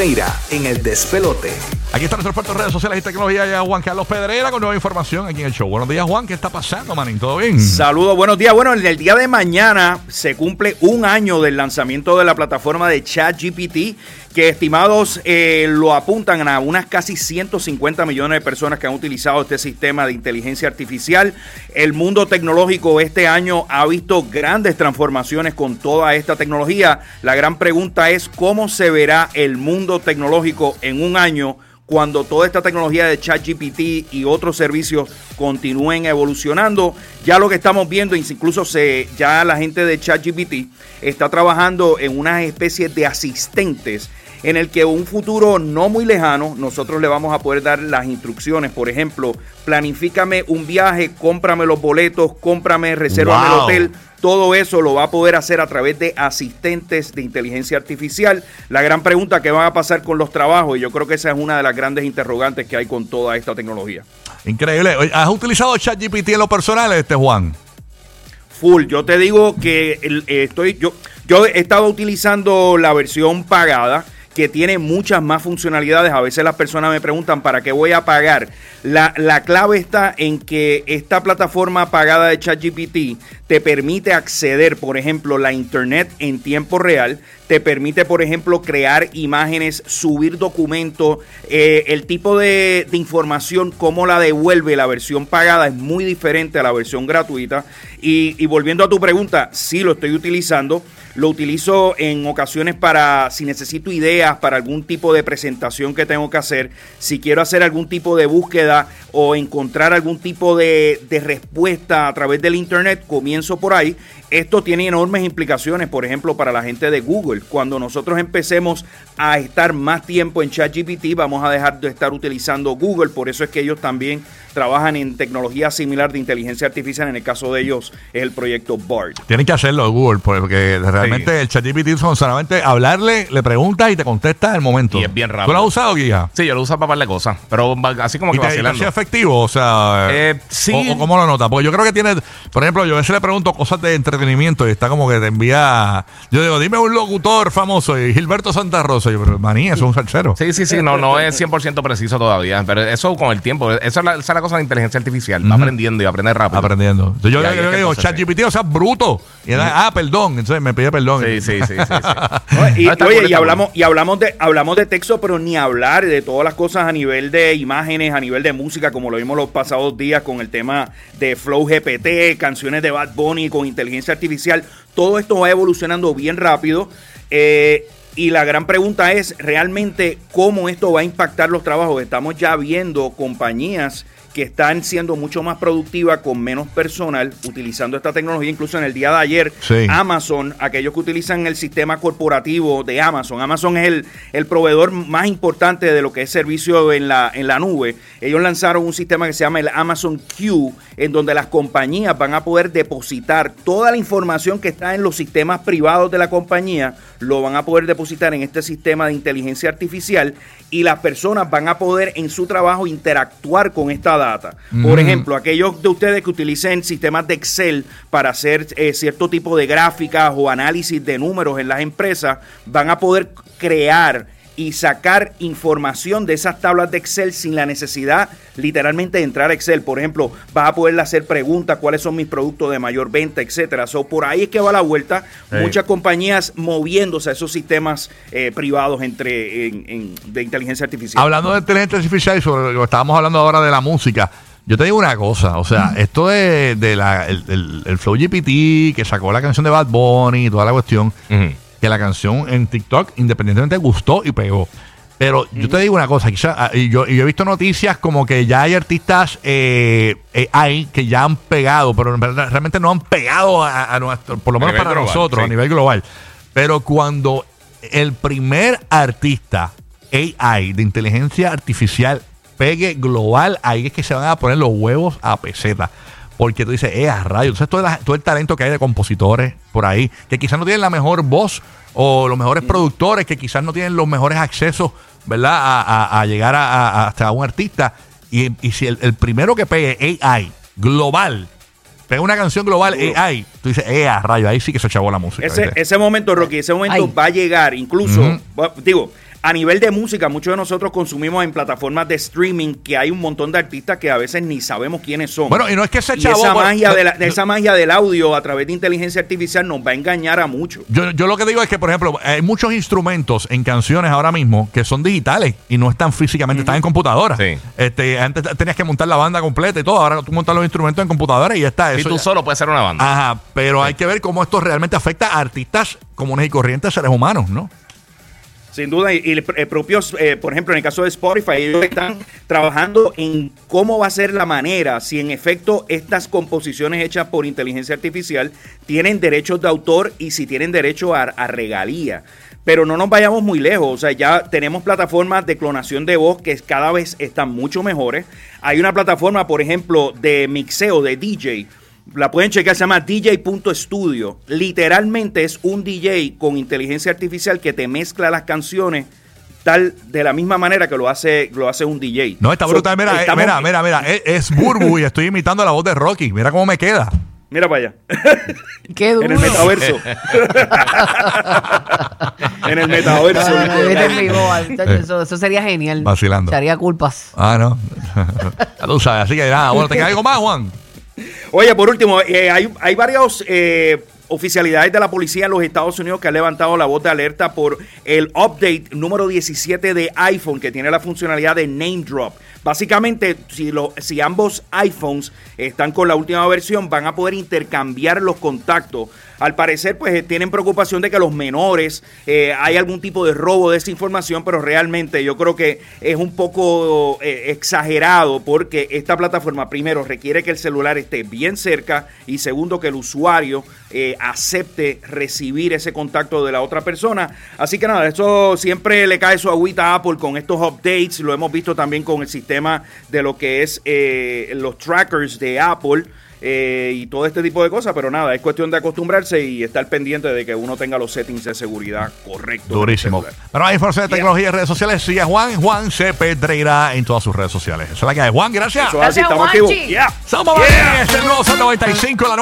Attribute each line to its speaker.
Speaker 1: En el despelote.
Speaker 2: Aquí están nuestros expertos en redes sociales y tecnología. Ya Juan Carlos Pedrera con nueva información aquí en el show. Buenos días, Juan. ¿Qué está pasando, manín? ¿Todo bien?
Speaker 3: Saludos, buenos días. Bueno, en el día de mañana se cumple un año del lanzamiento de la plataforma de ChatGPT, que estimados eh, lo apuntan a unas casi 150 millones de personas que han utilizado este sistema de inteligencia artificial. El mundo tecnológico este año ha visto grandes transformaciones con toda esta tecnología. La gran pregunta es cómo se verá el mundo tecnológico en un año cuando toda esta tecnología de ChatGPT y otros servicios continúen evolucionando. Ya lo que estamos viendo, incluso se, ya la gente de ChatGPT está trabajando en una especie de asistentes en el que un futuro no muy lejano nosotros le vamos a poder dar las instrucciones. Por ejemplo, planifícame un viaje, cómprame los boletos, cómprame, resérvame el
Speaker 2: Wow.
Speaker 3: hotel. Todo eso lo va a poder hacer a través de asistentes de inteligencia artificial. La gran pregunta que va a pasar con los trabajos, y yo creo que esa es una de las grandes interrogantes que hay con toda esta tecnología.
Speaker 2: Increíble. ¿Has utilizado ChatGPT en lo personal, este Juan?
Speaker 3: Full, yo te digo que el- eh, estoy, yo, yo he estado utilizando la versión pagada que tiene muchas más funcionalidades. A veces las personas me preguntan para qué voy a pagar. La, la clave está en que esta plataforma pagada de ChatGPT te permite acceder, por ejemplo, la internet en tiempo real, te permite, por ejemplo, crear imágenes, subir documentos, eh, el tipo de, información, cómo la devuelve la versión pagada es muy diferente a la versión gratuita. Y, y volviendo a tu pregunta, sí lo estoy utilizando. Lo utilizo en ocasiones para, si necesito ideas para algún tipo de presentación que tengo que hacer, si quiero hacer algún tipo de búsqueda o encontrar algún tipo de, de respuesta a través del Internet, comienzo por ahí. Esto tiene enormes implicaciones, por ejemplo, para la gente de Google. Cuando nosotros empecemos a estar más tiempo en ChatGPT, vamos a dejar de estar utilizando Google. Por eso es que ellos también trabajan en tecnología similar de inteligencia artificial. En el caso de ellos es el proyecto BART.
Speaker 2: Tienen que hacerlo Google, porque realmente el ChatGPT son solamente hablarle, le preguntas y te contesta al momento.
Speaker 4: Y es bien rápido.
Speaker 2: ¿Tú lo has usado, Guía?
Speaker 4: Sí, yo lo uso para par de cosas, pero así como
Speaker 2: ¿Y
Speaker 4: que
Speaker 2: te, y te efectivo? O sea,
Speaker 4: Eh, sí.
Speaker 2: O, o cómo lo notas? Porque yo creo que tiene, por ejemplo, yo a veces le pregunto cosas de entretenimiento y está como que te envía. Yo digo, dime un locutor famoso y Gilberto Santa Rosa. Y yo, pero maní, eso es un salsero.
Speaker 4: Sí, sí, sí, no, no es 100% preciso todavía, pero eso con el tiempo, esa es la, esa es la cosa de inteligencia artificial, va aprendiendo y aprende rápido.
Speaker 2: Aprendiendo. Entonces yo, yo- yo
Speaker 4: que
Speaker 2: digo, ChatGPT, o sea, bruto. Y era, ah, perdón. Entonces me pide perdón.
Speaker 4: Sí, sí, sí, sí.
Speaker 3: y, oye, y hablamos, y hablamos de, hablamos de texto, pero ni hablar de todas las cosas a nivel de imágenes, a nivel de música, como lo vimos los pasados días con el tema de Flow GPT, canciones de Bad Bunny con inteligencia artificial. Todo esto va evolucionando bien rápido. eh, y la gran pregunta es realmente cómo esto va a impactar los trabajos. Estamos ya viendo compañías que están siendo mucho más productivas con menos personal utilizando esta tecnología. Incluso en el día de ayer,
Speaker 2: Sí.
Speaker 3: Amazon, aquellos que utilizan el sistema corporativo de Amazon. Amazon es el, el proveedor más importante de lo que es servicio en la, en la nube. Ellos lanzaron un sistema que se llama el Amazon Q, en donde las compañías van a poder depositar toda la información que está en los sistemas privados de la compañía, lo van a poder depositar en este sistema de inteligencia artificial y las personas van a poder en su trabajo interactuar con esta data. Por ejemplo, aquellos de ustedes que utilicen sistemas de Excel para hacer eh, cierto tipo de gráficas o análisis de números en las empresas, van a poder crear y sacar información de esas tablas de Excel sin la necesidad literalmente de entrar a Excel. Por ejemplo, vas a poderle hacer preguntas, cuáles son mis productos de mayor venta, etcétera. So, por ahí es que va la vuelta.
Speaker 4: Sí.
Speaker 3: Muchas compañías moviéndose a esos sistemas eh, privados entre en- en- de inteligencia artificial.
Speaker 2: Hablando de inteligencia artificial y sobre lo que estábamos hablando ahora de la música, yo te digo una cosa, o sea, esto de, de la, el, el- el Flow GPT que sacó la canción de Bad Bunny y toda la cuestión. Que la canción en TikTok independientemente gustó y pegó. Pero yo te digo una cosa, quizá, ah, y yo, y yo he visto noticias como que ya hay artistas eh, eh, hay que ya han pegado, pero realmente no han pegado a, a nuestro, por lo menos para
Speaker 4: global,
Speaker 2: nosotros,
Speaker 4: sí.
Speaker 2: a nivel global. Pero cuando el primer artista AI de inteligencia artificial pegue global, ahí es que se van a poner los huevos a peseta. Porque tú dices, eh, a rayos. Entonces, todo, la- todo el talento que hay de compositores por ahí, que quizás no tienen la mejor voz o los mejores productores, que quizás no tienen los mejores accesos, ¿verdad? A, a- a llegar a, a- hasta un artista. Y, y si el, el primero que pegue AI global, pega una canción global AI, tú dices, eh, a rayos, ahí sí que se chavó la música.
Speaker 3: Ese, momento, Rocky, ese momento
Speaker 5: Ay.
Speaker 3: va a llegar. Incluso, digo, A nivel de música, muchos de nosotros consumimos en plataformas de streaming que hay un montón de artistas que a veces ni sabemos quiénes son.
Speaker 2: Bueno, y no es que ese
Speaker 3: Y
Speaker 2: chavo.
Speaker 3: esa, magia de la-
Speaker 2: yo-
Speaker 3: esa magia del audio a través de inteligencia artificial nos va a engañar a muchos.
Speaker 2: Yo, yo lo que digo es que, por ejemplo, hay muchos instrumentos en canciones ahora mismo que son digitales y no están físicamente, están en computadora.
Speaker 4: Sí.
Speaker 2: Este, antes tenías que montar la banda completa y todo, ahora tú montas los instrumentos en computadora y ya está. Eso
Speaker 4: tú
Speaker 2: ya-
Speaker 4: solo puedes ser una banda.
Speaker 2: Ajá, pero hay que ver cómo esto realmente afecta a artistas comunes y corrientes, seres humanos, ¿no?
Speaker 3: Sin duda, y, y el, el propio, eh, por ejemplo, en el caso de Spotify, ellos están trabajando en cómo va a ser la manera, si en efecto estas composiciones hechas por inteligencia artificial tienen derechos de autor y si tienen derecho a, a regalía. Pero no nos vayamos muy lejos, o sea, ya tenemos plataformas de clonación de voz que cada vez están mucho mejores. Hay una plataforma, por ejemplo, de mixeo, de DJ, la pueden checar, se llama DJ.studio. Literalmente es un DJ con inteligencia artificial que te mezcla las canciones tal de la misma manera que lo hace, lo hace un DJ.
Speaker 2: No, está
Speaker 3: So,
Speaker 2: brutal. Mira, eh,
Speaker 3: estamos-
Speaker 2: mira, mira, mira. Es, es Burbu y estoy imitando la voz de Rocky. Mira cómo me queda.
Speaker 3: Mira para allá.
Speaker 5: Qué duro.
Speaker 3: en el metaverso. en el metaverso.
Speaker 5: No, no, no, vete en vivo, ay, muchacho, eso, eso sería genial.
Speaker 2: Vacilando.
Speaker 5: Se haría culpas.
Speaker 2: Ah, no. tú sabes. Así que nada, bueno, ¿te queda algo más, Juan?
Speaker 3: Oye, por último, eh, hay, hay varios eh, oficialidades de la policía en los Estados Unidos que han levantado la voz de alerta por el update número 17 de iPhone que tiene la funcionalidad de name drop. Básicamente, si, lo, si ambos iPhones están con la última versión, van a poder intercambiar los contactos. Al parecer, pues eh, tienen preocupación de que los menores eh, hay algún tipo de robo de esa información, pero realmente yo creo que es un poco eh, exagerado porque esta plataforma, primero, requiere que el celular esté bien cerca y segundo, que el usuario acepte recibir ese contacto de la otra persona. Así que nada, eso siempre le cae su agüita a Apple con estos updates. Lo hemos visto también con el sistema de lo que es eh, los trackers de Apple. eh, y todo este tipo de cosas, pero nada, es cuestión de acostumbrarse y estar pendiente de que uno tenga los settings de seguridad correctos.
Speaker 2: Durísimo. Pero hay información de tecnología y redes sociales. Sigue a Juan, Juan C. Pedreira en todas sus redes sociales. Esa es la que hay. Juan, gracias.
Speaker 3: Eso es así,
Speaker 5: Gracias,
Speaker 3: estamos
Speaker 5: Juanchi.
Speaker 3: activos. Yeah.
Speaker 2: Somos
Speaker 3: Yeah.
Speaker 2: este es el nuevo Sol 95, la